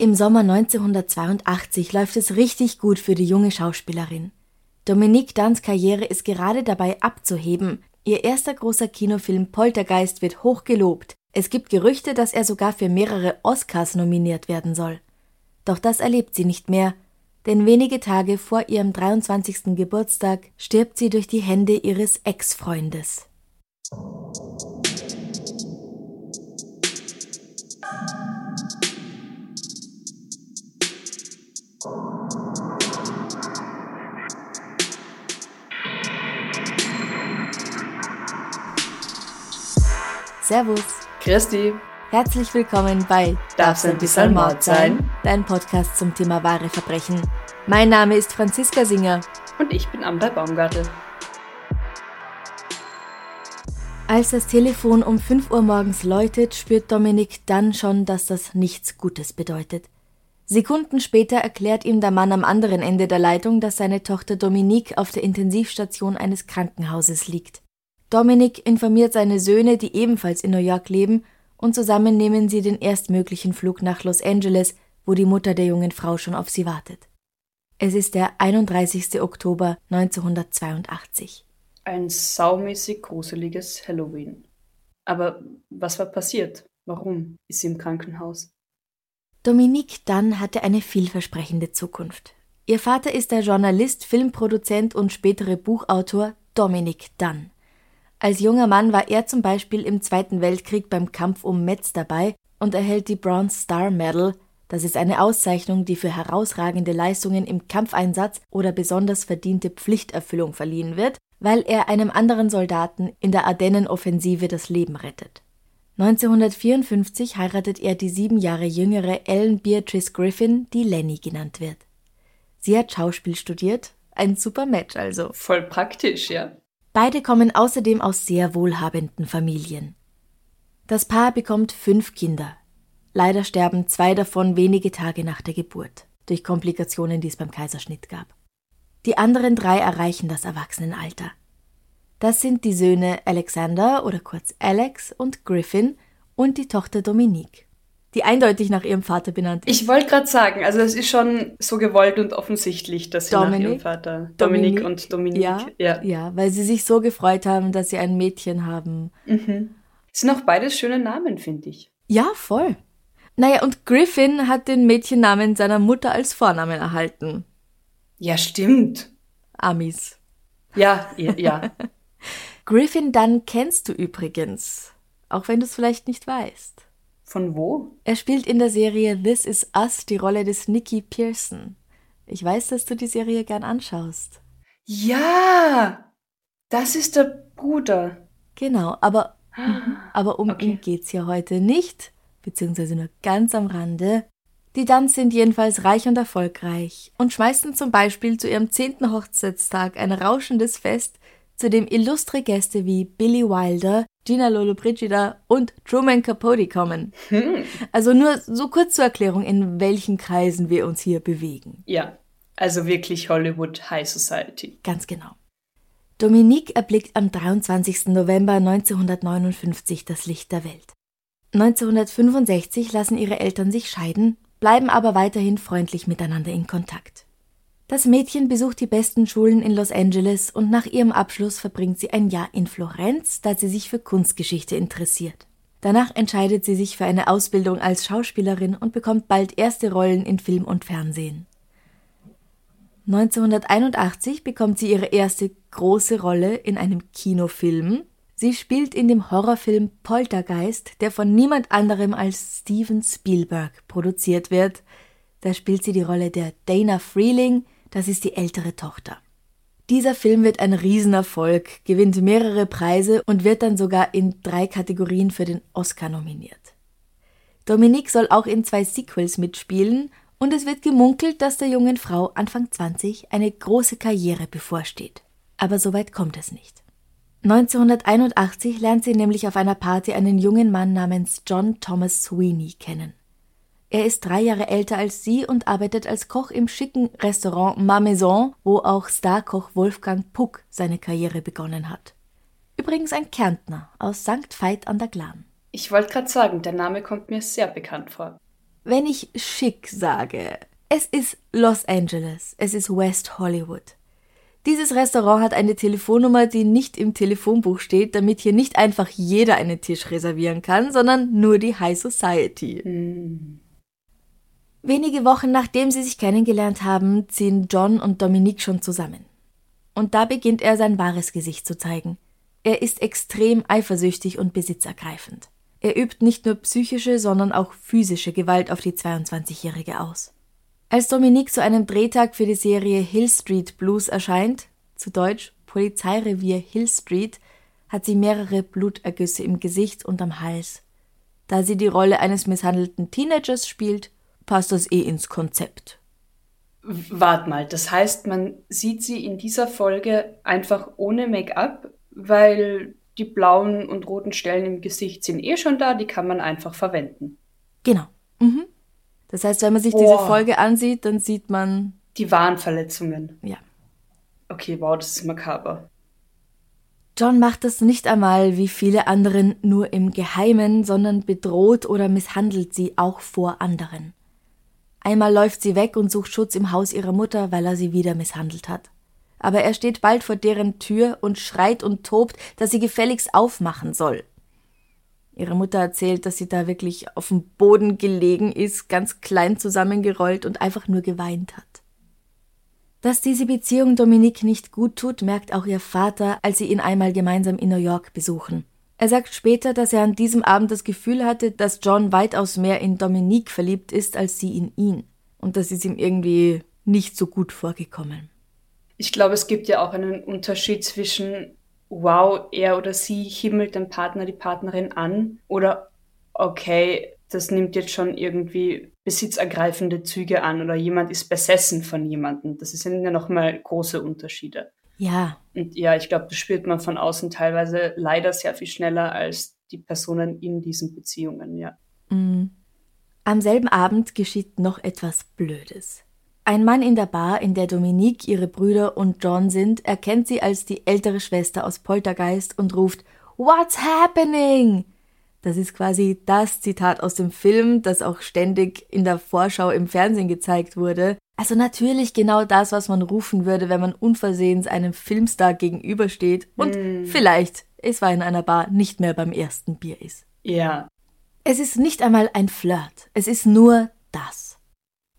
Im Sommer 1982 läuft es richtig gut für die junge Schauspielerin. Dominique Dunns Karriere ist gerade dabei abzuheben. Ihr erster großer Kinofilm Poltergeist wird hoch gelobt. Es gibt Gerüchte, dass er sogar für mehrere Oscars nominiert werden soll. Doch das erlebt sie nicht mehr, denn wenige Tage vor ihrem 23. Geburtstag stirbt sie durch die Hände ihres Ex-Freundes. Servus. Christi. Herzlich willkommen bei Darf's ein bisschen Mord sein? Dein Podcast zum Thema wahre Verbrechen. Mein Name ist Franziska Singer. Und ich bin Amber Baumgartel. Als das Telefon um 5 Uhr morgens läutet, spürt Dominik dann schon, dass das nichts Gutes bedeutet. Sekunden später erklärt ihm der Mann am anderen Ende der Leitung, dass seine Tochter Dominique auf der Intensivstation eines Krankenhauses liegt. Dominic informiert seine Söhne, die ebenfalls in New York leben, und zusammen nehmen sie den erstmöglichen Flug nach Los Angeles, wo die Mutter der jungen Frau schon auf sie wartet. Es ist der 31. Oktober 1982. Ein saumäßig gruseliges Halloween. Aber was war passiert? Warum ist sie im Krankenhaus? Dominique Dunn hatte eine vielversprechende Zukunft. Ihr Vater ist der Journalist, Filmproduzent und spätere Buchautor Dominic Dunn. Als junger Mann war er zum Beispiel im Zweiten Weltkrieg beim Kampf um Metz dabei und erhält die Bronze Star Medal, das ist eine Auszeichnung, die für herausragende Leistungen im Kampfeinsatz oder besonders verdiente Pflichterfüllung verliehen wird, weil er einem anderen Soldaten in der Ardennenoffensive das Leben rettet. 1954 heiratet er die sieben Jahre jüngere Ellen Beatrice Griffin, die Lenny genannt wird. Sie hat Schauspiel studiert, ein super Match also. Voll praktisch, ja. Beide kommen außerdem aus sehr wohlhabenden Familien. Das Paar bekommt fünf Kinder. Leider sterben zwei davon wenige Tage nach der Geburt, durch Komplikationen, die es beim Kaiserschnitt gab. Die anderen drei erreichen das Erwachsenenalter. Das sind die Söhne Alexander oder kurz Alex und Griffin und die Tochter Dominique die eindeutig nach ihrem Vater benannt ist. Ich wollte gerade sagen, also es ist schon so gewollt und offensichtlich, dass sie Dominic, nach ihrem Vater Dominik und Dominique. Ja, ja, ja, weil sie sich so gefreut haben, dass sie ein Mädchen haben. Mhm. Sind auch beides schöne Namen, finde ich. Ja, voll. Naja, und Griffin hat den Mädchennamen seiner Mutter als Vornamen erhalten. Ja, stimmt. Amis. Ja, ja. Griffin dann kennst du übrigens, auch wenn du es vielleicht nicht weißt. Von wo? Er spielt in der Serie This Is Us die Rolle des Nicky Pearson. Ich weiß, dass du die Serie gern anschaust. Ja, das ist der Bruder. Genau, aber, aber um okay. ihn geht's ja heute nicht, beziehungsweise nur ganz am Rande. Die Duns sind jedenfalls reich und erfolgreich und schmeißen zum Beispiel zu ihrem zehnten Hochzeitstag ein rauschendes Fest, zu dem illustre Gäste wie Billy Wilder, Gina Lollobrigida und Truman Capote kommen. Hm. Also nur so kurz zur Erklärung, in welchen Kreisen wir uns hier bewegen. Ja, also wirklich Hollywood High Society. Ganz genau. Dominique erblickt am 23. November 1959 das Licht der Welt. 1965 lassen ihre Eltern sich scheiden, bleiben aber weiterhin freundlich miteinander in Kontakt. Das Mädchen besucht die besten Schulen in Los Angeles und nach ihrem Abschluss verbringt sie ein Jahr in Florenz, da sie sich für Kunstgeschichte interessiert. Danach entscheidet sie sich für eine Ausbildung als Schauspielerin und bekommt bald erste Rollen in Film und Fernsehen. 1981 bekommt sie ihre erste große Rolle in einem Kinofilm. Sie spielt in dem Horrorfilm Poltergeist, der von niemand anderem als Steven Spielberg produziert wird. Da spielt sie die Rolle der Dana Freeling, das ist die ältere Tochter. Dieser Film wird ein Riesenerfolg, gewinnt mehrere Preise und wird dann sogar in drei Kategorien für den Oscar nominiert. Dominique soll auch in zwei Sequels mitspielen und es wird gemunkelt, dass der jungen Frau Anfang 20 eine große Karriere bevorsteht. Aber soweit kommt es nicht. 1981 lernt sie nämlich auf einer Party einen jungen Mann namens John Thomas Sweeney kennen. Er ist drei Jahre älter als sie und arbeitet als Koch im schicken Restaurant Ma Maison, wo auch Starkoch Wolfgang Puck seine Karriere begonnen hat. Übrigens ein Kärntner aus St. Veit an der Glan. Ich wollte gerade sagen, der Name kommt mir sehr bekannt vor. Wenn ich schick sage, es ist Los Angeles, es ist West Hollywood. Dieses Restaurant hat eine Telefonnummer, die nicht im Telefonbuch steht, damit hier nicht einfach jeder einen Tisch reservieren kann, sondern nur die High Society. Mm. Wenige Wochen nachdem sie sich kennengelernt haben, ziehen John und Dominique schon zusammen. Und da beginnt er sein wahres Gesicht zu zeigen. Er ist extrem eifersüchtig und besitzergreifend. Er übt nicht nur psychische, sondern auch physische Gewalt auf die 22-Jährige aus. Als Dominique zu einem Drehtag für die Serie Hill Street Blues erscheint, zu Deutsch Polizeirevier Hill Street, hat sie mehrere Blutergüsse im Gesicht und am Hals. Da sie die Rolle eines misshandelten Teenagers spielt, passt das eh ins Konzept. Wart mal, das heißt, man sieht sie in dieser Folge einfach ohne Make-up, weil die blauen und roten Stellen im Gesicht sind eh schon da, die kann man einfach verwenden. Genau. Mhm. Das heißt, wenn man sich oh. diese Folge ansieht, dann sieht man. Die wahren Verletzungen. Ja. Okay, wow, das ist makaber. John macht das nicht einmal wie viele anderen nur im Geheimen, sondern bedroht oder misshandelt sie auch vor anderen. Einmal läuft sie weg und sucht Schutz im Haus ihrer Mutter, weil er sie wieder misshandelt hat. Aber er steht bald vor deren Tür und schreit und tobt, dass sie gefälligst aufmachen soll. Ihre Mutter erzählt, dass sie da wirklich auf dem Boden gelegen ist, ganz klein zusammengerollt und einfach nur geweint hat. Dass diese Beziehung Dominique nicht gut tut, merkt auch ihr Vater, als sie ihn einmal gemeinsam in New York besuchen. Er sagt später, dass er an diesem Abend das Gefühl hatte, dass John weitaus mehr in Dominique verliebt ist als sie in ihn. Und das ist ihm irgendwie nicht so gut vorgekommen. Ich glaube, es gibt ja auch einen Unterschied zwischen, wow, er oder sie himmelt den Partner, die Partnerin an oder, okay, das nimmt jetzt schon irgendwie besitzergreifende Züge an oder jemand ist besessen von jemandem. Das sind ja nochmal große Unterschiede. Ja. Und ja, ich glaube, das spürt man von außen teilweise leider sehr viel schneller als die Personen in diesen Beziehungen, ja. Mhm. Am selben Abend geschieht noch etwas Blödes. Ein Mann in der Bar, in der Dominique, ihre Brüder und John sind, erkennt sie als die ältere Schwester aus Poltergeist und ruft What's happening? Das ist quasi das Zitat aus dem Film, das auch ständig in der Vorschau im Fernsehen gezeigt wurde. Also natürlich genau das, was man rufen würde, wenn man unversehens einem Filmstar gegenübersteht und mm. vielleicht, es war in einer Bar, nicht mehr beim ersten Bier ist. Ja. Es ist nicht einmal ein Flirt, es ist nur das.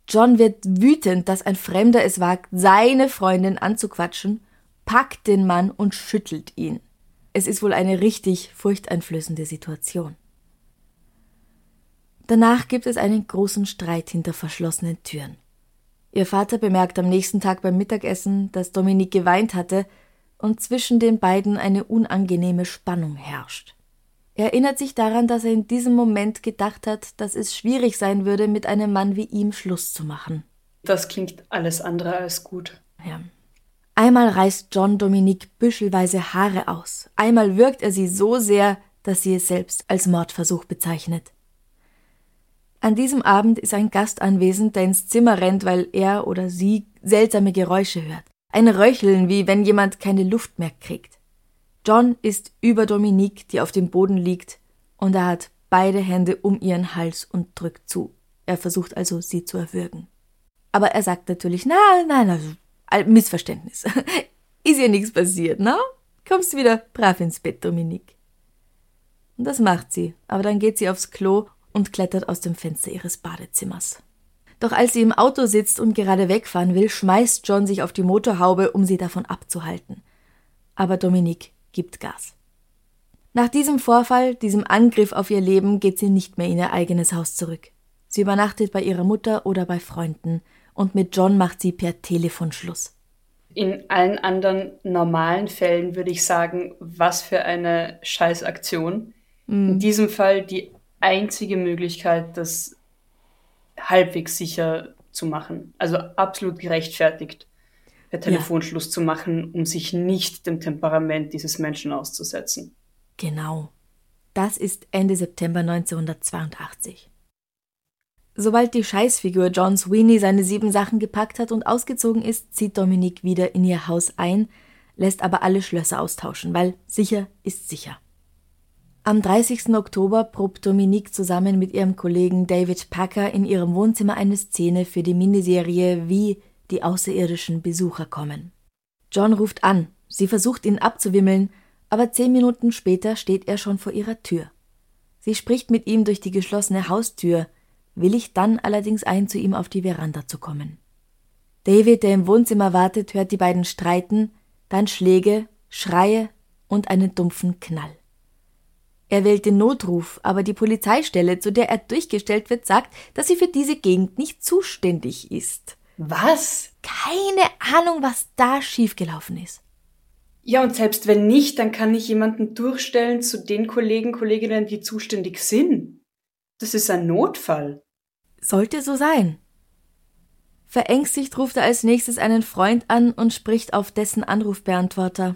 John wird wütend, dass ein Fremder es wagt, seine Freundin anzuquatschen, packt den Mann und schüttelt ihn. Es ist wohl eine richtig furchteinflößende Situation. Danach gibt es einen großen Streit hinter verschlossenen Türen. Ihr Vater bemerkt am nächsten Tag beim Mittagessen, dass Dominique geweint hatte und zwischen den beiden eine unangenehme Spannung herrscht. Er erinnert sich daran, dass er in diesem Moment gedacht hat, dass es schwierig sein würde, mit einem Mann wie ihm Schluss zu machen. Das klingt alles andere als gut. Ja. Einmal reißt John Dominique büschelweise Haare aus, einmal wirkt er sie so sehr, dass sie es selbst als Mordversuch bezeichnet. An diesem Abend ist ein Gast anwesend, der ins Zimmer rennt, weil er oder sie seltsame Geräusche hört. Ein Röcheln, wie wenn jemand keine Luft mehr kriegt. John ist über Dominique, die auf dem Boden liegt, und er hat beide Hände um ihren Hals und drückt zu. Er versucht also, sie zu erwürgen. Aber er sagt natürlich, nein, nein, also Missverständnis. Ist ihr nichts passiert, na? Kommst wieder brav ins Bett, Dominique. Und das macht sie, aber dann geht sie aufs Klo und klettert aus dem Fenster ihres Badezimmers. Doch als sie im Auto sitzt und gerade wegfahren will, schmeißt John sich auf die Motorhaube, um sie davon abzuhalten. Aber Dominique gibt Gas. Nach diesem Vorfall, diesem Angriff auf ihr Leben, geht sie nicht mehr in ihr eigenes Haus zurück. Sie übernachtet bei ihrer Mutter oder bei Freunden und mit John macht sie per Telefon Schluss. In allen anderen normalen Fällen würde ich sagen, was für eine Scheißaktion. Mhm. In diesem Fall die einzige Möglichkeit, das halbwegs sicher zu machen. Also absolut gerechtfertigt, per Telefonschluss ja. zu machen, um sich nicht dem Temperament dieses Menschen auszusetzen. Genau. Das ist Ende September 1982. Sobald die Scheißfigur John Sweeney seine sieben Sachen gepackt hat und ausgezogen ist, zieht Dominique wieder in ihr Haus ein, lässt aber alle Schlösser austauschen, weil sicher ist sicher. Am 30. Oktober probt Dominique zusammen mit ihrem Kollegen David Packer in ihrem Wohnzimmer eine Szene für die Miniserie Wie die außerirdischen Besucher kommen. John ruft an, sie versucht ihn abzuwimmeln, aber zehn Minuten später steht er schon vor ihrer Tür. Sie spricht mit ihm durch die geschlossene Haustür, willigt dann allerdings ein, zu ihm auf die Veranda zu kommen. David, der im Wohnzimmer wartet, hört die beiden streiten, dann Schläge, Schreie und einen dumpfen Knall. Er wählt den Notruf, aber die Polizeistelle, zu der er durchgestellt wird, sagt, dass sie für diese Gegend nicht zuständig ist. Was? Keine Ahnung, was da schiefgelaufen ist. Ja, und selbst wenn nicht, dann kann ich jemanden durchstellen zu den Kollegen, Kolleginnen, die zuständig sind. Das ist ein Notfall. Sollte so sein. Verängstigt ruft er als nächstes einen Freund an und spricht auf dessen Anrufbeantworter.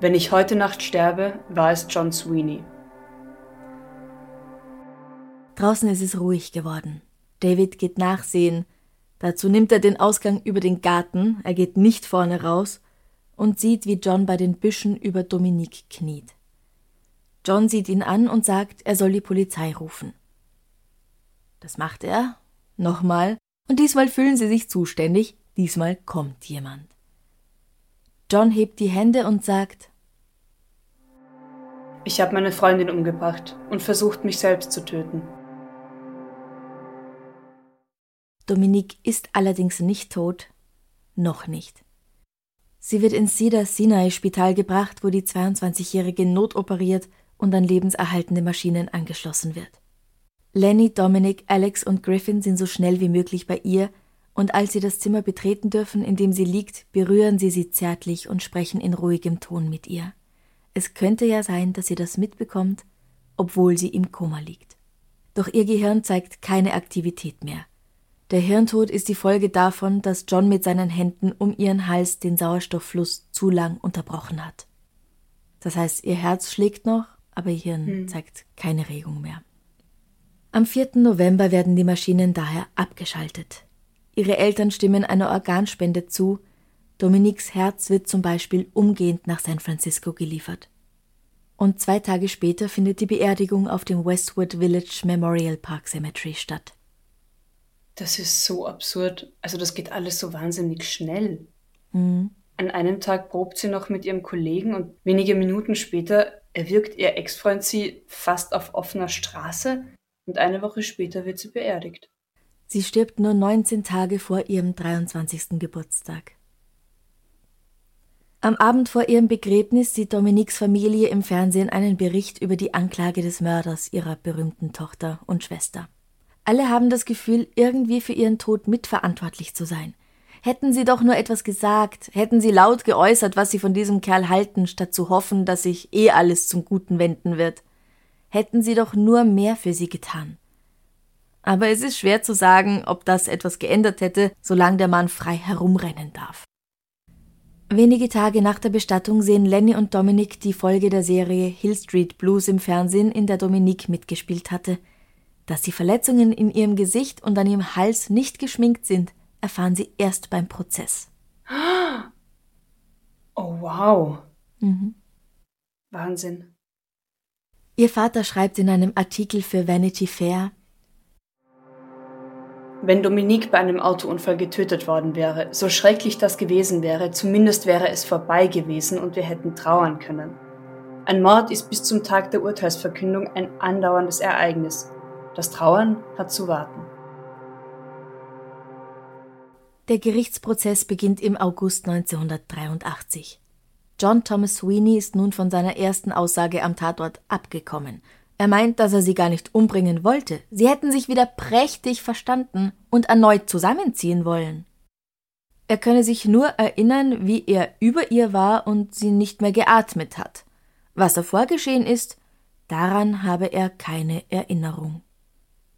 Wenn ich heute Nacht sterbe, war es John Sweeney. Draußen ist es ruhig geworden. David geht nachsehen. Dazu nimmt er den Ausgang über den Garten, er geht nicht vorne raus und sieht, wie John bei den Büschen über Dominique kniet. John sieht ihn an und sagt, er soll die Polizei rufen. Das macht er, nochmal, und diesmal fühlen sie sich zuständig, diesmal kommt jemand. John hebt die Hände und sagt Ich habe meine Freundin umgebracht und versucht, mich selbst zu töten. Dominique ist allerdings nicht tot, noch nicht. Sie wird ins Cedar Sinai Spital gebracht, wo die 22-Jährige notoperiert und an lebenserhaltende Maschinen angeschlossen wird. Lenny, Dominic, Alex und Griffin sind so schnell wie möglich bei ihr und als sie das Zimmer betreten dürfen, in dem sie liegt, berühren sie sie zärtlich und sprechen in ruhigem Ton mit ihr. Es könnte ja sein, dass sie das mitbekommt, obwohl sie im Koma liegt. Doch ihr Gehirn zeigt keine Aktivität mehr. Der Hirntod ist die Folge davon, dass John mit seinen Händen um ihren Hals den Sauerstofffluss zu lang unterbrochen hat. Das heißt, ihr Herz schlägt noch, aber ihr Hirn hm. zeigt keine Regung mehr. Am 4. November werden die Maschinen daher abgeschaltet. Ihre Eltern stimmen einer Organspende zu. Dominiques Herz wird zum Beispiel umgehend nach San Francisco geliefert. Und zwei Tage später findet die Beerdigung auf dem Westwood Village Memorial Park Cemetery statt. Das ist so absurd. Also das geht alles so wahnsinnig schnell. Mhm. An einem Tag probt sie noch mit ihrem Kollegen und wenige Minuten später erwirkt ihr Ex-Freund sie fast auf offener Straße und eine Woche später wird sie beerdigt. Sie stirbt nur 19 Tage vor ihrem 23. Geburtstag. Am Abend vor ihrem Begräbnis sieht Dominiques Familie im Fernsehen einen Bericht über die Anklage des Mörders ihrer berühmten Tochter und Schwester. Alle haben das Gefühl, irgendwie für ihren Tod mitverantwortlich zu sein. Hätten sie doch nur etwas gesagt, hätten sie laut geäußert, was sie von diesem Kerl halten, statt zu hoffen, dass sich eh alles zum Guten wenden wird. Hätten sie doch nur mehr für sie getan. Aber es ist schwer zu sagen, ob das etwas geändert hätte, solange der Mann frei herumrennen darf. Wenige Tage nach der Bestattung sehen Lenny und Dominic die Folge der Serie Hill Street Blues im Fernsehen, in der Dominique mitgespielt hatte. Dass die Verletzungen in ihrem Gesicht und an ihrem Hals nicht geschminkt sind, erfahren sie erst beim Prozess. Oh wow. Mhm. Wahnsinn. Ihr Vater schreibt in einem Artikel für Vanity Fair, wenn Dominique bei einem Autounfall getötet worden wäre, so schrecklich das gewesen wäre, zumindest wäre es vorbei gewesen und wir hätten trauern können. Ein Mord ist bis zum Tag der Urteilsverkündung ein andauerndes Ereignis. Das Trauern hat zu warten. Der Gerichtsprozess beginnt im August 1983. John Thomas Sweeney ist nun von seiner ersten Aussage am Tatort abgekommen er meint, dass er sie gar nicht umbringen wollte. Sie hätten sich wieder prächtig verstanden und erneut zusammenziehen wollen. Er könne sich nur erinnern, wie er über ihr war und sie nicht mehr geatmet hat. Was davor geschehen ist, Daran habe er keine Erinnerung.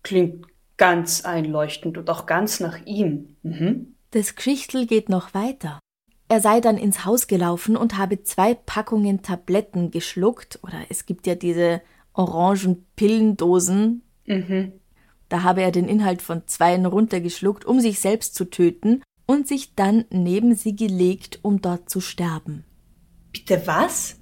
Klingt ganz einleuchtend und auch ganz nach ihm. Mhm. Das Geschichtel geht noch weiter. Er sei dann ins Haus gelaufen und habe zwei Packungen Tabletten geschluckt, oder es gibt ja diese orangen Pillendosen. Mhm. Da habe er den Inhalt von zweien runtergeschluckt, um sich selbst zu töten und sich dann neben sie gelegt, um dort zu sterben. Bitte was?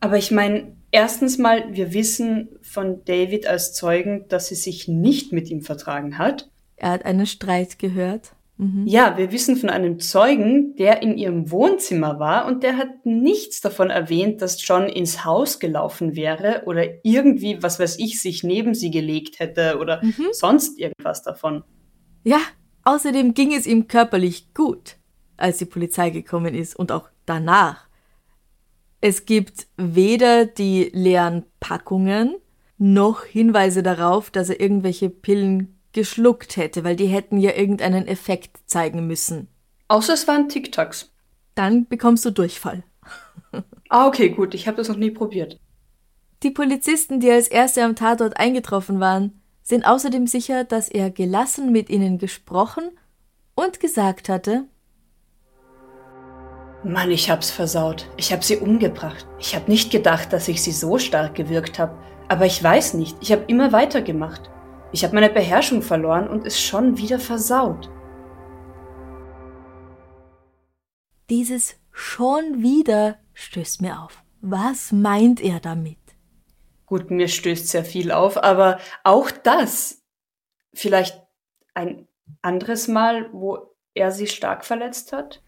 Aber ich meine, erstens mal, wir wissen von David als Zeugen, dass sie sich nicht mit ihm vertragen hat. Er hat einen Streit gehört. Mhm. Ja, wir wissen von einem Zeugen, der in ihrem Wohnzimmer war und der hat nichts davon erwähnt, dass John ins Haus gelaufen wäre oder irgendwie, was weiß ich, sich neben sie gelegt hätte oder mhm. sonst irgendwas davon. Ja, außerdem ging es ihm körperlich gut, als die Polizei gekommen ist und auch danach. Es gibt weder die leeren Packungen noch Hinweise darauf, dass er irgendwelche Pillen geschluckt hätte, weil die hätten ja irgendeinen Effekt zeigen müssen. Außer es waren Tic-Tacs. Dann bekommst du Durchfall. ah, okay, gut, ich habe das noch nie probiert. Die Polizisten, die als erste am Tatort eingetroffen waren, sind außerdem sicher, dass er gelassen mit ihnen gesprochen und gesagt hatte, Mann, ich hab's versaut. Ich hab sie umgebracht. Ich hab nicht gedacht, dass ich sie so stark gewirkt hab. Aber ich weiß nicht. Ich hab immer weitergemacht. Ich habe meine Beherrschung verloren und ist schon wieder versaut. Dieses schon wieder stößt mir auf. Was meint er damit? Gut, mir stößt sehr viel auf, aber auch das. Vielleicht ein anderes Mal, wo er sie stark verletzt hat?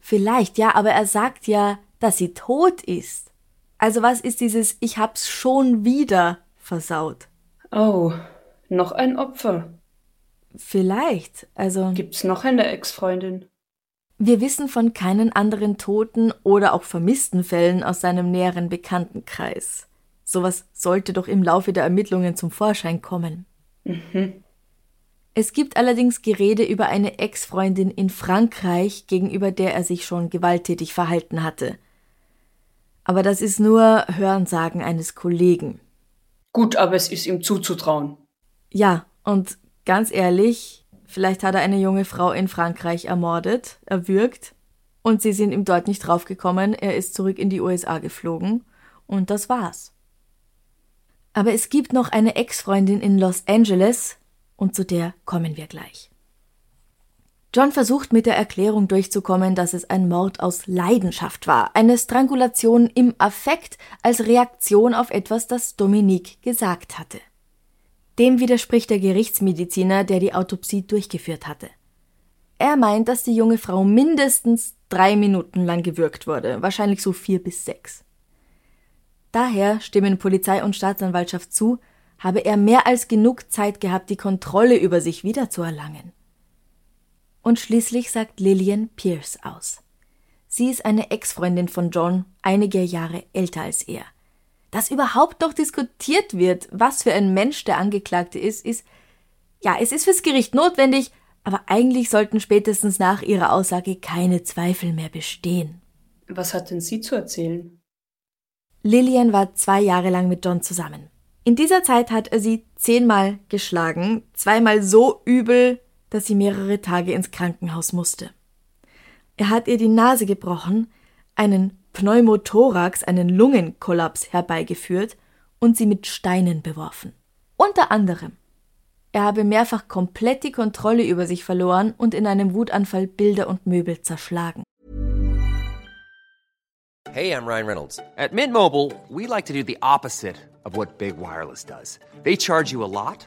Vielleicht, ja, aber er sagt ja, dass sie tot ist. Also was ist dieses Ich hab's schon wieder versaut? Oh, noch ein Opfer. Vielleicht, also. Gibt's noch eine Ex-Freundin? Wir wissen von keinen anderen toten oder auch vermissten Fällen aus seinem näheren Bekanntenkreis. Sowas sollte doch im Laufe der Ermittlungen zum Vorschein kommen. Mhm. Es gibt allerdings Gerede über eine Ex-Freundin in Frankreich, gegenüber der er sich schon gewalttätig verhalten hatte. Aber das ist nur Hörensagen eines Kollegen. Gut, aber es ist ihm zuzutrauen. Ja, und ganz ehrlich, vielleicht hat er eine junge Frau in Frankreich ermordet, erwürgt, und sie sind ihm dort nicht draufgekommen, er ist zurück in die USA geflogen, und das war's. Aber es gibt noch eine Ex-Freundin in Los Angeles, und zu der kommen wir gleich. John versucht mit der Erklärung durchzukommen, dass es ein Mord aus Leidenschaft war, eine Strangulation im Affekt als Reaktion auf etwas, das Dominique gesagt hatte. Dem widerspricht der Gerichtsmediziner, der die Autopsie durchgeführt hatte. Er meint, dass die junge Frau mindestens drei Minuten lang gewürgt wurde, wahrscheinlich so vier bis sechs. Daher stimmen Polizei und Staatsanwaltschaft zu, habe er mehr als genug Zeit gehabt, die Kontrolle über sich wiederzuerlangen. Und schließlich sagt Lillian Pierce aus. Sie ist eine Ex-Freundin von John, einige Jahre älter als er dass überhaupt noch diskutiert wird, was für ein Mensch der Angeklagte ist, ist, ja, es ist fürs Gericht notwendig, aber eigentlich sollten spätestens nach ihrer Aussage keine Zweifel mehr bestehen. Was hat denn sie zu erzählen? Lillian war zwei Jahre lang mit John zusammen. In dieser Zeit hat er sie zehnmal geschlagen, zweimal so übel, dass sie mehrere Tage ins Krankenhaus musste. Er hat ihr die Nase gebrochen, einen Pneumothorax einen Lungenkollaps herbeigeführt und sie mit Steinen beworfen. Unter anderem. Er habe mehrfach komplett die Kontrolle über sich verloren und in einem Wutanfall Bilder und Möbel zerschlagen. Hey, I'm Ryan Reynolds. At Mint Mobile, we like to do the opposite of what Big Wireless does. They charge you a lot.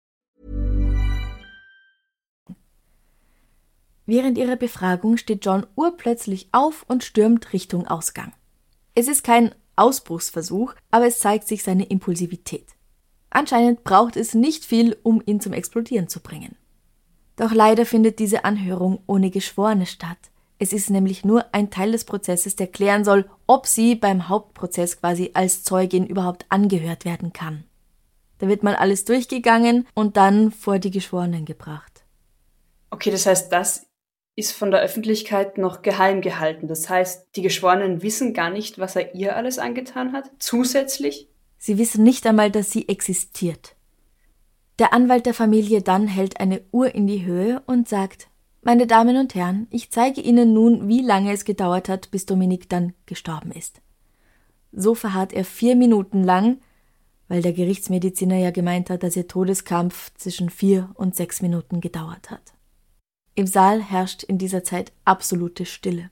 Während ihrer Befragung steht John urplötzlich auf und stürmt Richtung Ausgang. Es ist kein Ausbruchsversuch, aber es zeigt sich seine Impulsivität. Anscheinend braucht es nicht viel, um ihn zum Explodieren zu bringen. Doch leider findet diese Anhörung ohne Geschworene statt. Es ist nämlich nur ein Teil des Prozesses, der klären soll, ob sie beim Hauptprozess quasi als Zeugin überhaupt angehört werden kann. Da wird mal alles durchgegangen und dann vor die Geschworenen gebracht. Okay, das heißt, das ist von der Öffentlichkeit noch geheim gehalten. Das heißt, die Geschworenen wissen gar nicht, was er ihr alles angetan hat, zusätzlich? Sie wissen nicht einmal, dass sie existiert. Der Anwalt der Familie dann hält eine Uhr in die Höhe und sagt, meine Damen und Herren, ich zeige Ihnen nun, wie lange es gedauert hat, bis Dominik dann gestorben ist. So verharrt er vier Minuten lang, weil der Gerichtsmediziner ja gemeint hat, dass ihr Todeskampf zwischen vier und sechs Minuten gedauert hat. Im Saal herrscht in dieser Zeit absolute Stille.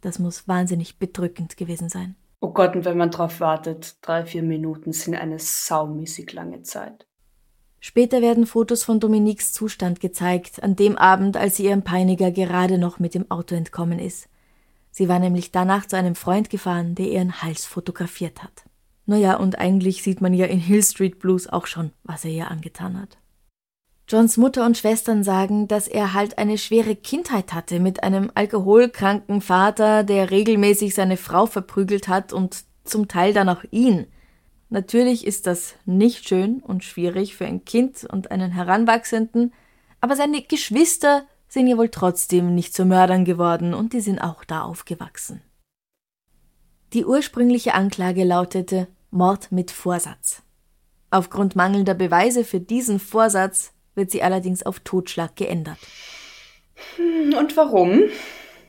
Das muss wahnsinnig bedrückend gewesen sein. Oh Gott, und wenn man drauf wartet, drei, vier Minuten sind eine saumäßig lange Zeit. Später werden Fotos von Dominiques Zustand gezeigt, an dem Abend, als sie ihrem Peiniger gerade noch mit dem Auto entkommen ist. Sie war nämlich danach zu einem Freund gefahren, der ihren Hals fotografiert hat. Naja, und eigentlich sieht man ja in Hill Street Blues auch schon, was er ihr angetan hat. Johns Mutter und Schwestern sagen, dass er halt eine schwere Kindheit hatte mit einem alkoholkranken Vater, der regelmäßig seine Frau verprügelt hat und zum Teil dann auch ihn. Natürlich ist das nicht schön und schwierig für ein Kind und einen Heranwachsenden, aber seine Geschwister sind ja wohl trotzdem nicht zu Mördern geworden und die sind auch da aufgewachsen. Die ursprüngliche Anklage lautete Mord mit Vorsatz. Aufgrund mangelnder Beweise für diesen Vorsatz wird sie allerdings auf Totschlag geändert. Hm, und warum?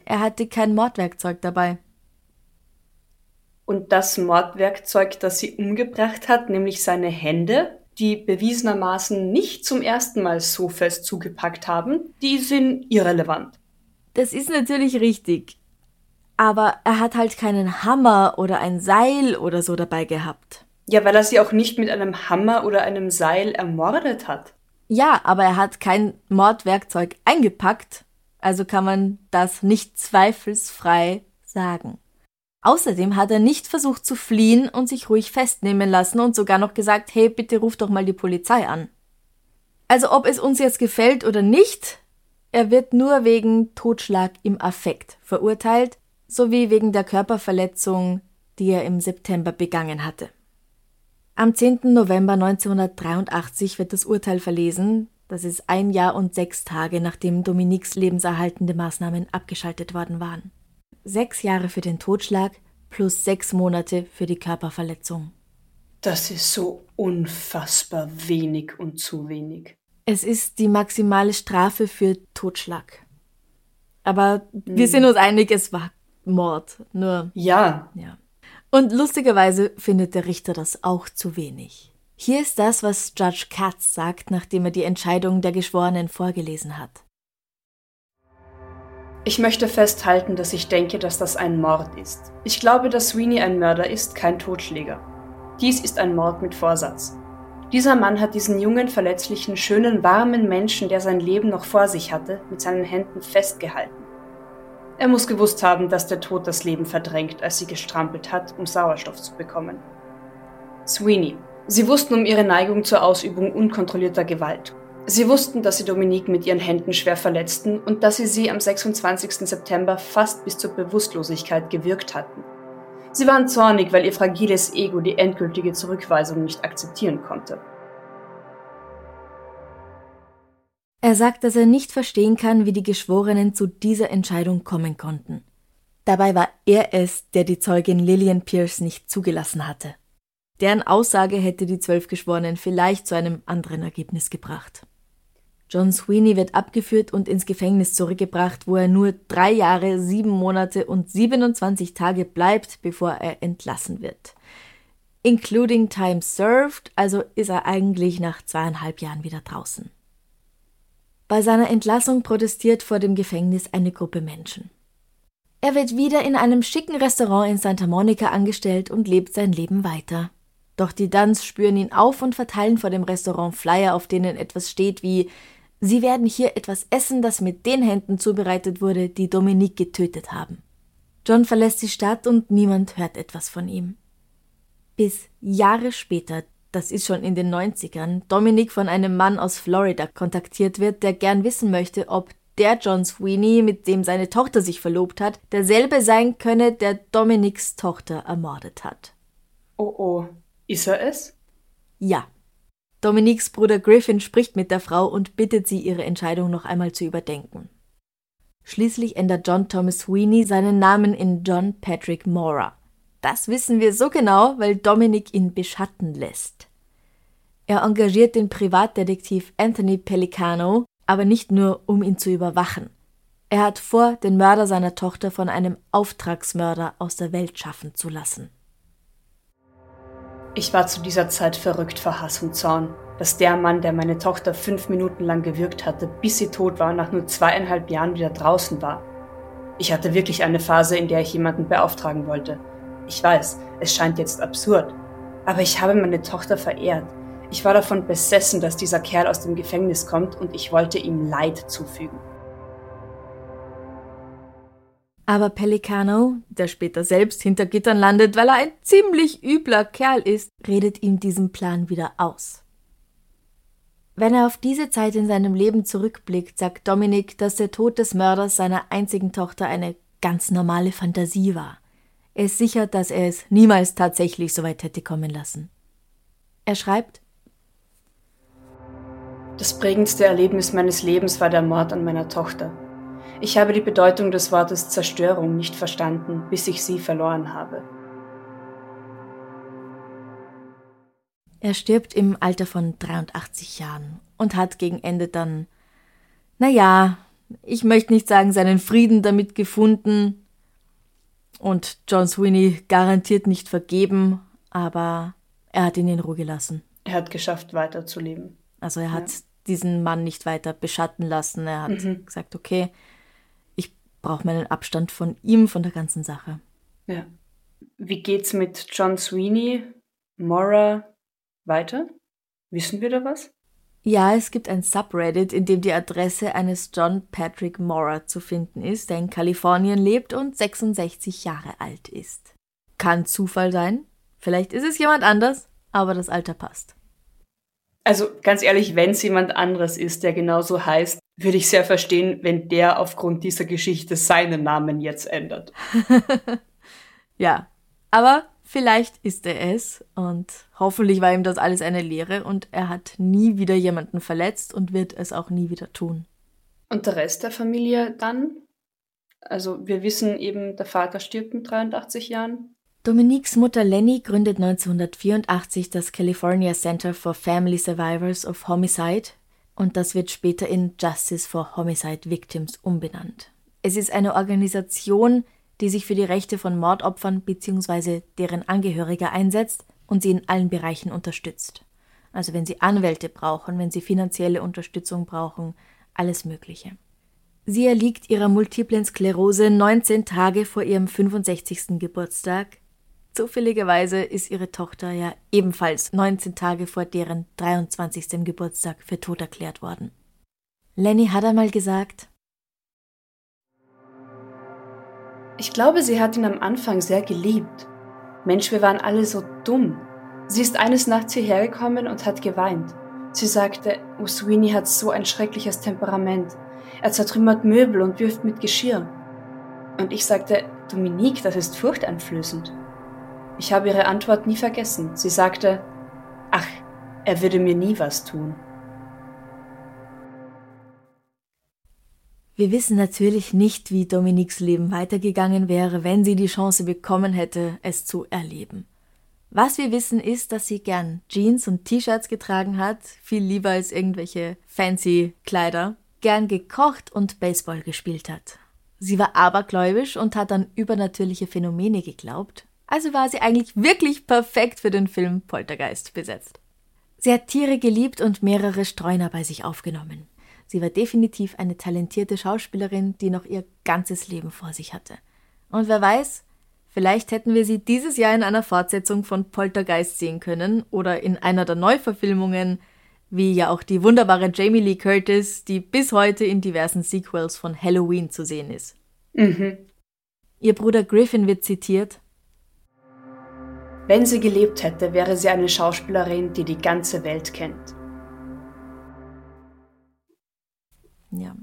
Er hatte kein Mordwerkzeug dabei. Und das Mordwerkzeug, das sie umgebracht hat, nämlich seine Hände, die bewiesenermaßen nicht zum ersten Mal so fest zugepackt haben, die sind irrelevant. Das ist natürlich richtig. Aber er hat halt keinen Hammer oder ein Seil oder so dabei gehabt. Ja, weil er sie auch nicht mit einem Hammer oder einem Seil ermordet hat. Ja, aber er hat kein Mordwerkzeug eingepackt, also kann man das nicht zweifelsfrei sagen. Außerdem hat er nicht versucht zu fliehen und sich ruhig festnehmen lassen und sogar noch gesagt, hey, bitte ruf doch mal die Polizei an. Also ob es uns jetzt gefällt oder nicht, er wird nur wegen Totschlag im Affekt verurteilt, sowie wegen der Körperverletzung, die er im September begangen hatte. Am 10. November 1983 wird das Urteil verlesen. Das ist ein Jahr und sechs Tage, nachdem Dominiks lebenserhaltende Maßnahmen abgeschaltet worden waren. Sechs Jahre für den Totschlag plus sechs Monate für die Körperverletzung. Das ist so unfassbar wenig und zu wenig. Es ist die maximale Strafe für Totschlag. Aber hm. wir sind uns einig, es war Mord. Nur. Ja. Ja. Und lustigerweise findet der Richter das auch zu wenig. Hier ist das, was Judge Katz sagt, nachdem er die Entscheidung der Geschworenen vorgelesen hat. Ich möchte festhalten, dass ich denke, dass das ein Mord ist. Ich glaube, dass Sweeney ein Mörder ist, kein Totschläger. Dies ist ein Mord mit Vorsatz. Dieser Mann hat diesen jungen, verletzlichen, schönen, warmen Menschen, der sein Leben noch vor sich hatte, mit seinen Händen festgehalten. Er muss gewusst haben, dass der Tod das Leben verdrängt, als sie gestrampelt hat, um Sauerstoff zu bekommen. Sweeney. Sie wussten um ihre Neigung zur Ausübung unkontrollierter Gewalt. Sie wussten, dass sie Dominique mit ihren Händen schwer verletzten und dass sie sie am 26. September fast bis zur Bewusstlosigkeit gewirkt hatten. Sie waren zornig, weil ihr fragiles Ego die endgültige Zurückweisung nicht akzeptieren konnte. Er sagt, dass er nicht verstehen kann, wie die Geschworenen zu dieser Entscheidung kommen konnten. Dabei war er es, der die Zeugin Lillian Pierce nicht zugelassen hatte. Deren Aussage hätte die zwölf Geschworenen vielleicht zu einem anderen Ergebnis gebracht. John Sweeney wird abgeführt und ins Gefängnis zurückgebracht, wo er nur drei Jahre, sieben Monate und 27 Tage bleibt, bevor er entlassen wird. Including time served, also ist er eigentlich nach zweieinhalb Jahren wieder draußen. Bei seiner Entlassung protestiert vor dem Gefängnis eine Gruppe Menschen. Er wird wieder in einem schicken Restaurant in Santa Monica angestellt und lebt sein Leben weiter. Doch die Duns spüren ihn auf und verteilen vor dem Restaurant Flyer, auf denen etwas steht wie Sie werden hier etwas essen, das mit den Händen zubereitet wurde, die Dominique getötet haben. John verlässt die Stadt und niemand hört etwas von ihm. Bis Jahre später das ist schon in den 90ern, Dominic von einem Mann aus Florida kontaktiert wird, der gern wissen möchte, ob der John Sweeney, mit dem seine Tochter sich verlobt hat, derselbe sein könne, der Dominics Tochter ermordet hat. Oh oh, ist er es? Ja. Dominics Bruder Griffin spricht mit der Frau und bittet sie, ihre Entscheidung noch einmal zu überdenken. Schließlich ändert John Thomas Sweeney seinen Namen in John Patrick Mora. Das wissen wir so genau, weil Dominic ihn beschatten lässt. Er engagiert den Privatdetektiv Anthony Pellicano, aber nicht nur, um ihn zu überwachen. Er hat vor, den Mörder seiner Tochter von einem Auftragsmörder aus der Welt schaffen zu lassen. Ich war zu dieser Zeit verrückt vor Hass und Zorn, dass der Mann, der meine Tochter fünf Minuten lang gewürgt hatte, bis sie tot war nach nur zweieinhalb Jahren wieder draußen war. Ich hatte wirklich eine Phase, in der ich jemanden beauftragen wollte. Ich weiß, es scheint jetzt absurd, aber ich habe meine Tochter verehrt ich war davon besessen, dass dieser Kerl aus dem Gefängnis kommt und ich wollte ihm Leid zufügen. Aber Pelicano, der später selbst hinter Gittern landet, weil er ein ziemlich übler Kerl ist, redet ihm diesen Plan wieder aus. Wenn er auf diese Zeit in seinem Leben zurückblickt, sagt Dominik, dass der Tod des Mörders seiner einzigen Tochter eine ganz normale Fantasie war. Er ist sicher, dass er es niemals tatsächlich so weit hätte kommen lassen. Er schreibt, das prägendste Erlebnis meines Lebens war der Mord an meiner Tochter. Ich habe die Bedeutung des Wortes Zerstörung nicht verstanden, bis ich sie verloren habe. Er stirbt im Alter von 83 Jahren und hat gegen Ende dann, naja, ich möchte nicht sagen, seinen Frieden damit gefunden und John Sweeney garantiert nicht vergeben, aber er hat ihn in Ruhe gelassen. Er hat geschafft, weiterzuleben. Also er hat ja. diesen Mann nicht weiter beschatten lassen. Er hat mhm. gesagt, okay, ich brauche meinen Abstand von ihm, von der ganzen Sache. Ja. Wie geht's mit John Sweeney, Mora weiter? Wissen wir da was? Ja, es gibt ein Subreddit, in dem die Adresse eines John Patrick Mora zu finden ist, der in Kalifornien lebt und 66 Jahre alt ist. Kann Zufall sein, vielleicht ist es jemand anders, aber das Alter passt. Also ganz ehrlich, wenn es jemand anderes ist, der genauso heißt, würde ich sehr verstehen, wenn der aufgrund dieser Geschichte seinen Namen jetzt ändert. ja, aber vielleicht ist er es und hoffentlich war ihm das alles eine Lehre und er hat nie wieder jemanden verletzt und wird es auch nie wieder tun. Und der Rest der Familie dann? Also wir wissen eben, der Vater stirbt mit 83 Jahren. Dominiques Mutter Lenny gründet 1984 das California Center for Family Survivors of Homicide und das wird später in Justice for Homicide Victims umbenannt. Es ist eine Organisation, die sich für die Rechte von Mordopfern bzw. deren Angehöriger einsetzt und sie in allen Bereichen unterstützt. Also wenn sie Anwälte brauchen, wenn sie finanzielle Unterstützung brauchen, alles Mögliche. Sie erliegt ihrer multiplen Sklerose 19 Tage vor ihrem 65. Geburtstag Zufälligerweise ist ihre Tochter ja ebenfalls 19 Tage vor deren 23. Geburtstag für tot erklärt worden. Lenny hat einmal gesagt, ich glaube, sie hat ihn am Anfang sehr geliebt. Mensch, wir waren alle so dumm. Sie ist eines Nachts hierher gekommen und hat geweint. Sie sagte, oh, Sweeney hat so ein schreckliches Temperament. Er zertrümmert Möbel und wirft mit Geschirr. Und ich sagte, Dominique, das ist furchteinflößend. Ich habe ihre Antwort nie vergessen. Sie sagte, ach, er würde mir nie was tun. Wir wissen natürlich nicht, wie Dominiques Leben weitergegangen wäre, wenn sie die Chance bekommen hätte, es zu erleben. Was wir wissen ist, dass sie gern Jeans und T-Shirts getragen hat, viel lieber als irgendwelche fancy Kleider, gern gekocht und Baseball gespielt hat. Sie war abergläubisch und hat an übernatürliche Phänomene geglaubt, also war sie eigentlich wirklich perfekt für den Film Poltergeist besetzt. Sie hat Tiere geliebt und mehrere Streuner bei sich aufgenommen. Sie war definitiv eine talentierte Schauspielerin, die noch ihr ganzes Leben vor sich hatte. Und wer weiß, vielleicht hätten wir sie dieses Jahr in einer Fortsetzung von Poltergeist sehen können oder in einer der Neuverfilmungen, wie ja auch die wunderbare Jamie Lee Curtis, die bis heute in diversen Sequels von Halloween zu sehen ist. Mhm. Ihr Bruder Griffin wird zitiert Wenn sie gelebt hätte, wäre sie eine Schauspielerin, die die ganze Welt kennt. Ja.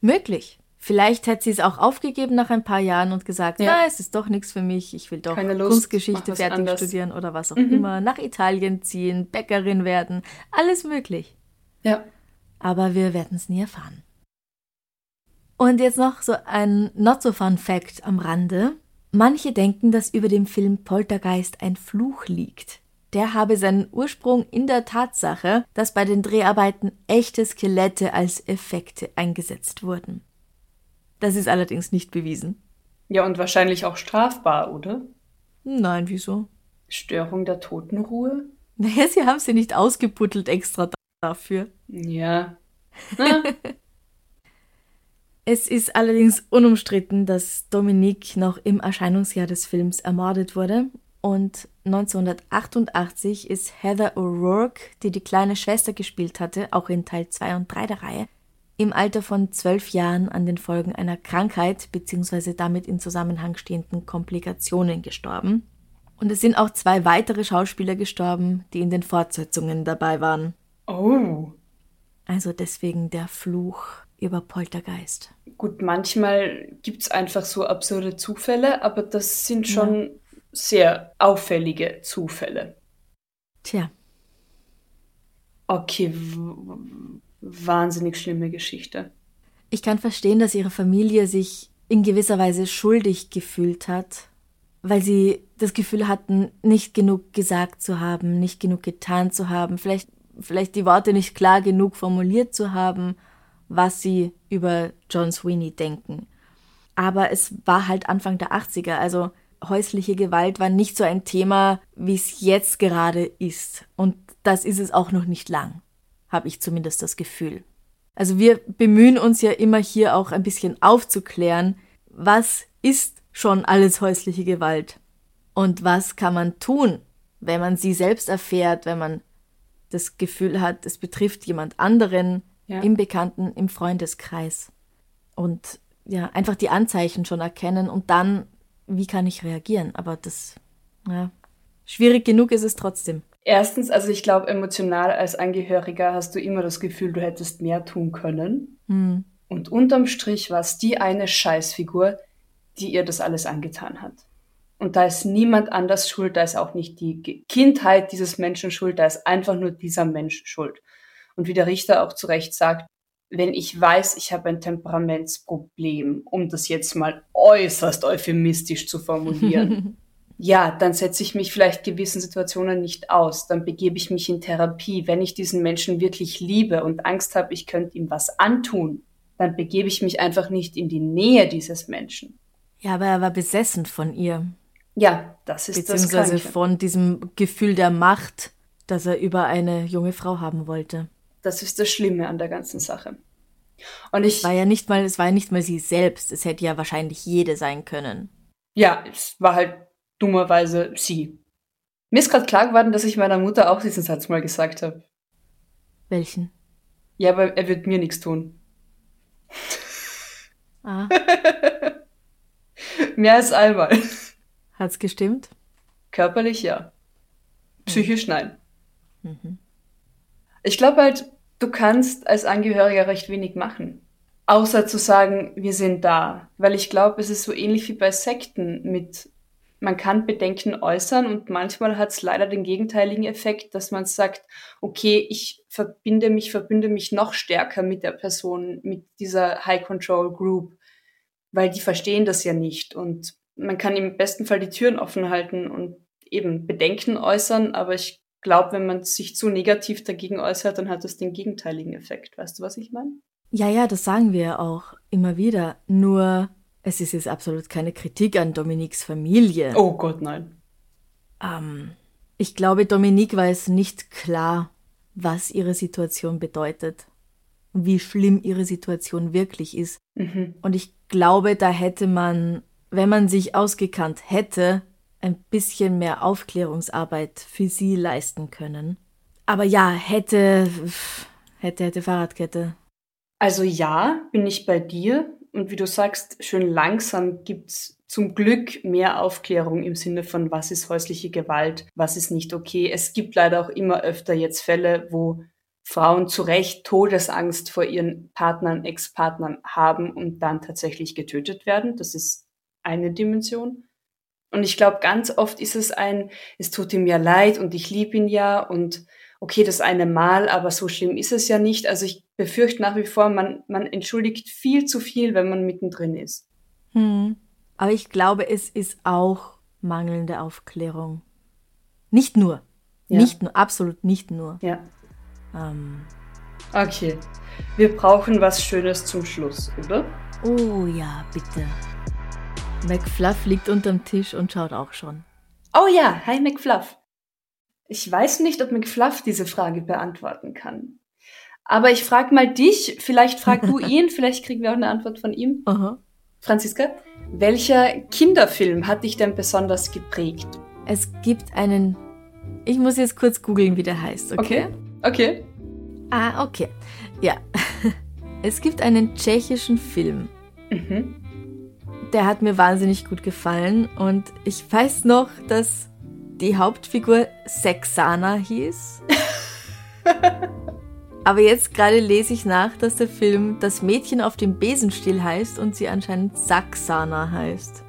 Möglich. Vielleicht hätte sie es auch aufgegeben nach ein paar Jahren und gesagt, ja. na, es ist doch nichts für mich, ich will doch Kunstgeschichte fertig anders. studieren oder was auch mhm. immer, nach Italien ziehen, Bäckerin werden, alles möglich. Ja. Aber wir werden es nie erfahren. Und jetzt noch so ein not so fun Fact am Rande. Manche denken, dass über dem Film Poltergeist ein Fluch liegt. Der habe seinen Ursprung in der Tatsache, dass bei den Dreharbeiten echte Skelette als Effekte eingesetzt wurden. Das ist allerdings nicht bewiesen. Ja, und wahrscheinlich auch strafbar, oder? Nein, wieso? Störung der Totenruhe? Naja, sie haben sie nicht ausgeputtelt extra dafür. Ja. es ist allerdings unumstritten, dass Dominique noch im Erscheinungsjahr des Films ermordet wurde und 1988 ist Heather O'Rourke, die die kleine Schwester gespielt hatte, auch in Teil 2 und 3 der Reihe, im Alter von zwölf Jahren an den Folgen einer Krankheit bzw. damit in Zusammenhang stehenden Komplikationen gestorben. Und es sind auch zwei weitere Schauspieler gestorben, die in den Fortsetzungen dabei waren. Oh. Also deswegen der Fluch über Poltergeist. Gut, manchmal gibt es einfach so absurde Zufälle, aber das sind schon ja. Sehr auffällige Zufälle. Tja. Okay, wahnsinnig schlimme Geschichte. Ich kann verstehen, dass ihre Familie sich in gewisser Weise schuldig gefühlt hat, weil sie das Gefühl hatten, nicht genug gesagt zu haben, nicht genug getan zu haben, vielleicht, vielleicht die Worte nicht klar genug formuliert zu haben, was sie über John Sweeney denken. Aber es war halt Anfang der 80er, also häusliche Gewalt war nicht so ein Thema, wie es jetzt gerade ist. Und das ist es auch noch nicht lang habe ich zumindest das Gefühl. Also wir bemühen uns ja immer hier auch ein bisschen aufzuklären, was ist schon alles häusliche Gewalt und was kann man tun, wenn man sie selbst erfährt, wenn man das Gefühl hat, es betrifft jemand anderen ja. im Bekannten, im Freundeskreis. Und ja, einfach die Anzeichen schon erkennen und dann, wie kann ich reagieren? Aber das, ja, schwierig genug ist es trotzdem. Erstens, also ich glaube, emotional als Angehöriger hast du immer das Gefühl, du hättest mehr tun können. Mhm. Und unterm Strich war es die eine Scheißfigur, die ihr das alles angetan hat. Und da ist niemand anders schuld, da ist auch nicht die Kindheit dieses Menschen schuld, da ist einfach nur dieser Mensch schuld. Und wie der Richter auch zu Recht sagt, wenn ich weiß, ich habe ein Temperamentsproblem, um das jetzt mal äußerst euphemistisch zu formulieren, ja, dann setze ich mich vielleicht gewissen Situationen nicht aus, dann begebe ich mich in Therapie. Wenn ich diesen Menschen wirklich liebe und Angst habe, ich könnte ihm was antun, dann begebe ich mich einfach nicht in die Nähe dieses Menschen. Ja, aber er war besessen von ihr. Ja, das ist Beziehungsweise das Beziehungsweise von diesem Gefühl der Macht, das er über eine junge Frau haben wollte. Das ist das Schlimme an der ganzen Sache. Und ich es war ja nicht mal, es war ja nicht mal sie selbst. Es hätte ja wahrscheinlich jede sein können. Ja, es war halt dummerweise sie. Mir ist gerade klar geworden, dass ich meiner Mutter auch diesen Satz mal gesagt habe. Welchen? Ja, aber er wird mir nichts tun. Ah. Mehr als einmal. Hat's gestimmt? Körperlich ja. Psychisch nein. Mhm. Ich glaube halt, du kannst als Angehöriger recht wenig machen. Außer zu sagen, wir sind da. Weil ich glaube, es ist so ähnlich wie bei Sekten mit man kann Bedenken äußern und manchmal hat es leider den gegenteiligen Effekt, dass man sagt, okay, ich verbinde mich, verbinde mich noch stärker mit der Person, mit dieser High Control Group, weil die verstehen das ja nicht und man kann im besten Fall die Türen offen halten und eben Bedenken äußern, aber ich glaube, wenn man sich zu negativ dagegen äußert, dann hat das den gegenteiligen Effekt. Weißt du, was ich meine? Ja, ja, das sagen wir ja auch immer wieder. Nur es ist jetzt absolut keine Kritik an Dominiques Familie. Oh Gott, nein. Ähm, ich glaube, Dominique weiß nicht klar, was ihre Situation bedeutet, wie schlimm ihre Situation wirklich ist. Mhm. Und ich glaube, da hätte man, wenn man sich ausgekannt hätte, ein bisschen mehr Aufklärungsarbeit für sie leisten können. Aber ja, hätte, hätte, hätte Fahrradkette. Also ja, bin ich bei dir und wie du sagst, schön langsam gibt's zum Glück mehr Aufklärung im Sinne von, was ist häusliche Gewalt, was ist nicht okay. Es gibt leider auch immer öfter jetzt Fälle, wo Frauen zu Recht Todesangst vor ihren Partnern, Ex-Partnern haben und dann tatsächlich getötet werden. Das ist eine Dimension. Und ich glaube, ganz oft ist es ein, es tut ihm ja leid und ich liebe ihn ja und okay, das eine Mal, aber so schlimm ist es ja nicht. Also ich befürchte nach wie vor, man, man entschuldigt viel zu viel, wenn man mittendrin ist. Hm. Aber ich glaube, es ist auch mangelnde Aufklärung. Nicht nur. Ja. Nicht nur, absolut nicht nur. Ja. Ähm. Okay. Wir brauchen was Schönes zum Schluss, oder? Oh ja, bitte. McFluff liegt unterm Tisch und schaut auch schon. Oh ja, hi McFluff. Ich weiß nicht, ob McFluff diese Frage beantworten kann. Aber ich frage mal dich, vielleicht frag du ihn, vielleicht kriegen wir auch eine Antwort von ihm. Aha. Franziska, welcher Kinderfilm hat dich denn besonders geprägt? Es gibt einen. Ich muss jetzt kurz googeln, wie der heißt, okay? Okay. okay. Ah, okay. Ja. Es gibt einen tschechischen Film. Mhm. Der hat mir wahnsinnig gut gefallen und ich weiß noch, dass die Hauptfigur Sexana hieß. Aber jetzt gerade lese ich nach, dass der Film Das Mädchen auf dem Besenstiel heißt und sie anscheinend Saxana heißt.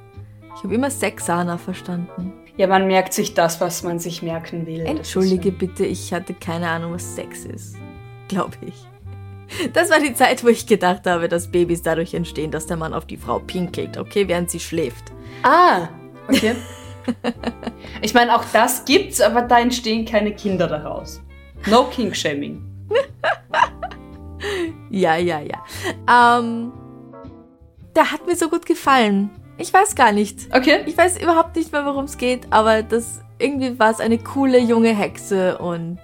Ich habe immer Sexana verstanden. Ja, man merkt sich das, was man sich merken will. Entschuldige bitte, ich hatte keine Ahnung, was Sex ist. Glaube ich. Das war die Zeit, wo ich gedacht habe, dass Babys dadurch entstehen, dass der Mann auf die Frau pinkelt, okay, während sie schläft. Ah, okay. ich meine, auch das gibt's, aber da entstehen keine Kinder daraus. No King-Shaming. ja, ja, ja. Ähm, der hat mir so gut gefallen. Ich weiß gar nicht. Okay. Ich weiß überhaupt nicht mehr, worum es geht, aber das irgendwie war es eine coole junge Hexe und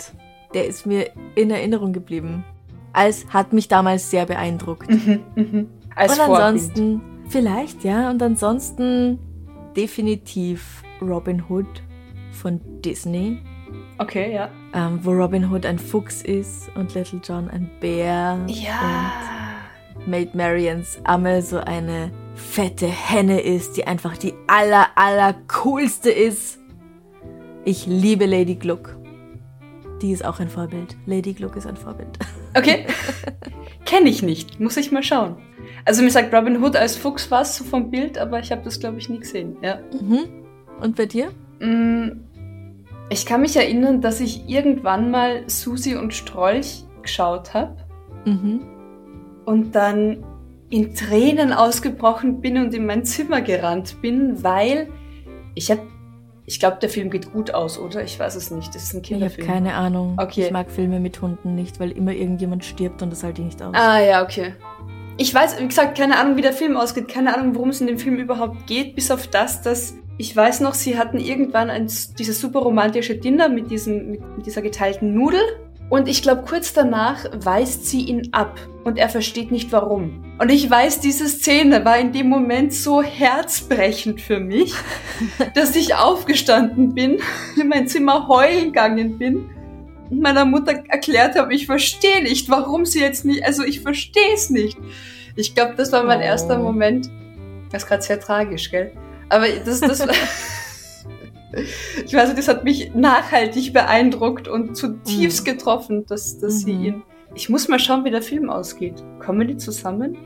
der ist mir in Erinnerung geblieben. Als hat mich damals sehr beeindruckt. Mhm, mhm. Als und ansonsten, Vorbild. vielleicht, ja, und ansonsten definitiv Robin Hood von Disney. Okay, ja. Ähm, wo Robin Hood ein Fuchs ist und Little John ein Bär. Ja. Und Maid Marians Amme so eine fette Henne ist, die einfach die aller, aller coolste ist. Ich liebe Lady Gluck. Die ist auch ein Vorbild. Lady Gluck ist ein Vorbild. Okay. Kenne ich nicht. Muss ich mal schauen. Also mir sagt Robin Hood als Fuchs was so vom Bild, aber ich habe das glaube ich nie gesehen. Ja. Mhm. Und bei dir? Mm, ich kann mich erinnern, dass ich irgendwann mal Susi und Strolch geschaut habe. Mhm. Und dann in Tränen ausgebrochen bin und in mein Zimmer gerannt bin, weil ich habe ich glaube, der Film geht gut aus, oder? Ich weiß es nicht. Das ist ein Kinderfilm. Ich habe keine Ahnung. Okay. Ich mag Filme mit Hunden nicht, weil immer irgendjemand stirbt und das halte ich nicht aus. Ah, ja, okay. Ich weiß, wie gesagt, keine Ahnung, wie der Film ausgeht. Keine Ahnung, worum es in dem Film überhaupt geht, bis auf das, dass ich weiß noch, sie hatten irgendwann ein, dieses super romantische Dinner mit, diesem, mit, mit dieser geteilten Nudel. Und ich glaube, kurz danach weist sie ihn ab und er versteht nicht warum. Und ich weiß, diese Szene war in dem Moment so herzbrechend für mich, dass ich aufgestanden bin, in mein Zimmer heulen gegangen bin und meiner Mutter erklärt habe, ich verstehe nicht, warum sie jetzt nicht, also ich verstehe es nicht. Ich glaube, das war mein oh. erster Moment. Das ist gerade sehr tragisch, gell? Aber das, das ich weiß nicht, das hat mich nachhaltig beeindruckt und zutiefst mhm. getroffen, dass, dass mhm. sie ihn. Ich muss mal schauen, wie der Film ausgeht. Kommen die zusammen?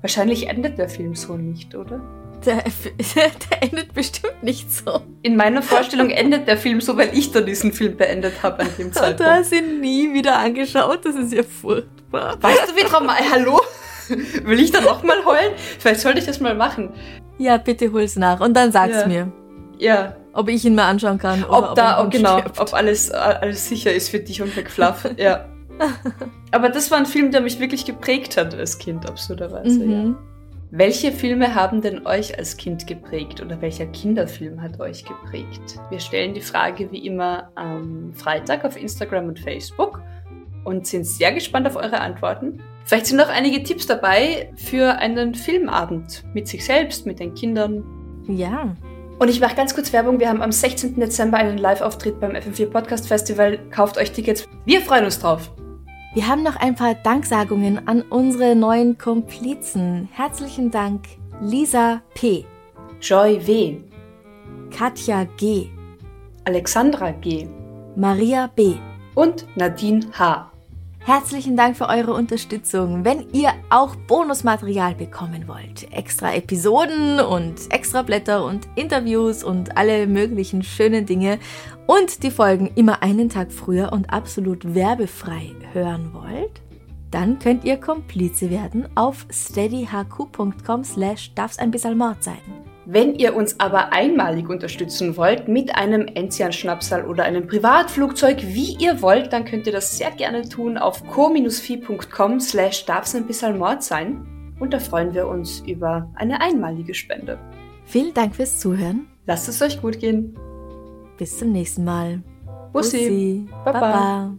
Wahrscheinlich endet der Film so nicht, oder? Der, der, endet bestimmt nicht so. In meiner Vorstellung endet der Film so, weil ich da diesen Film beendet habe an dem Zeitpunkt. Du hast ihn nie wieder angeschaut, das ist ja furchtbar. Weißt du, wie Trauma... Hallo? Will ich da nochmal heulen? Vielleicht sollte ich das mal machen. Ja, bitte hol's nach und dann sag's ja. mir. Ja. Ob ich ihn mal anschauen kann. Ob, ob da, ob genau, stirbt. ob alles, alles sicher ist für dich und McFluff. ja. Aber das war ein Film, der mich wirklich geprägt hat als Kind, absurderweise. Mhm. Ja. Welche Filme haben denn euch als Kind geprägt oder welcher Kinderfilm hat euch geprägt? Wir stellen die Frage wie immer am Freitag auf Instagram und Facebook und sind sehr gespannt auf eure Antworten. Vielleicht sind noch einige Tipps dabei für einen Filmabend mit sich selbst, mit den Kindern. Ja. Und ich mache ganz kurz Werbung. Wir haben am 16. Dezember einen Live-Auftritt beim FM4 Podcast Festival. Kauft euch Tickets. Wir freuen uns drauf. Wir haben noch ein paar Danksagungen an unsere neuen Komplizen. Herzlichen Dank Lisa P., Joy W., Katja G., Alexandra G. Maria B. und Nadine H. Herzlichen Dank für eure Unterstützung. Wenn ihr auch Bonusmaterial bekommen wollt, extra Episoden und extra Blätter und Interviews und alle möglichen schönen Dinge und die Folgen immer einen Tag früher und absolut werbefrei hören wollt, dann könnt ihr Komplize werden auf steadyhq.com slash darf's ein bisschen Mord sein. Wenn ihr uns aber einmalig unterstützen wollt mit einem Enzian-Schnapsal oder einem Privatflugzeug, wie ihr wollt, dann könnt ihr das sehr gerne tun auf co-fi.com slash darf's ein bisschen Mord sein. Und da freuen wir uns über eine einmalige Spende. Vielen Dank fürs Zuhören. Lasst es euch gut gehen. Bis zum nächsten Mal. Bussi. Baba. Baba.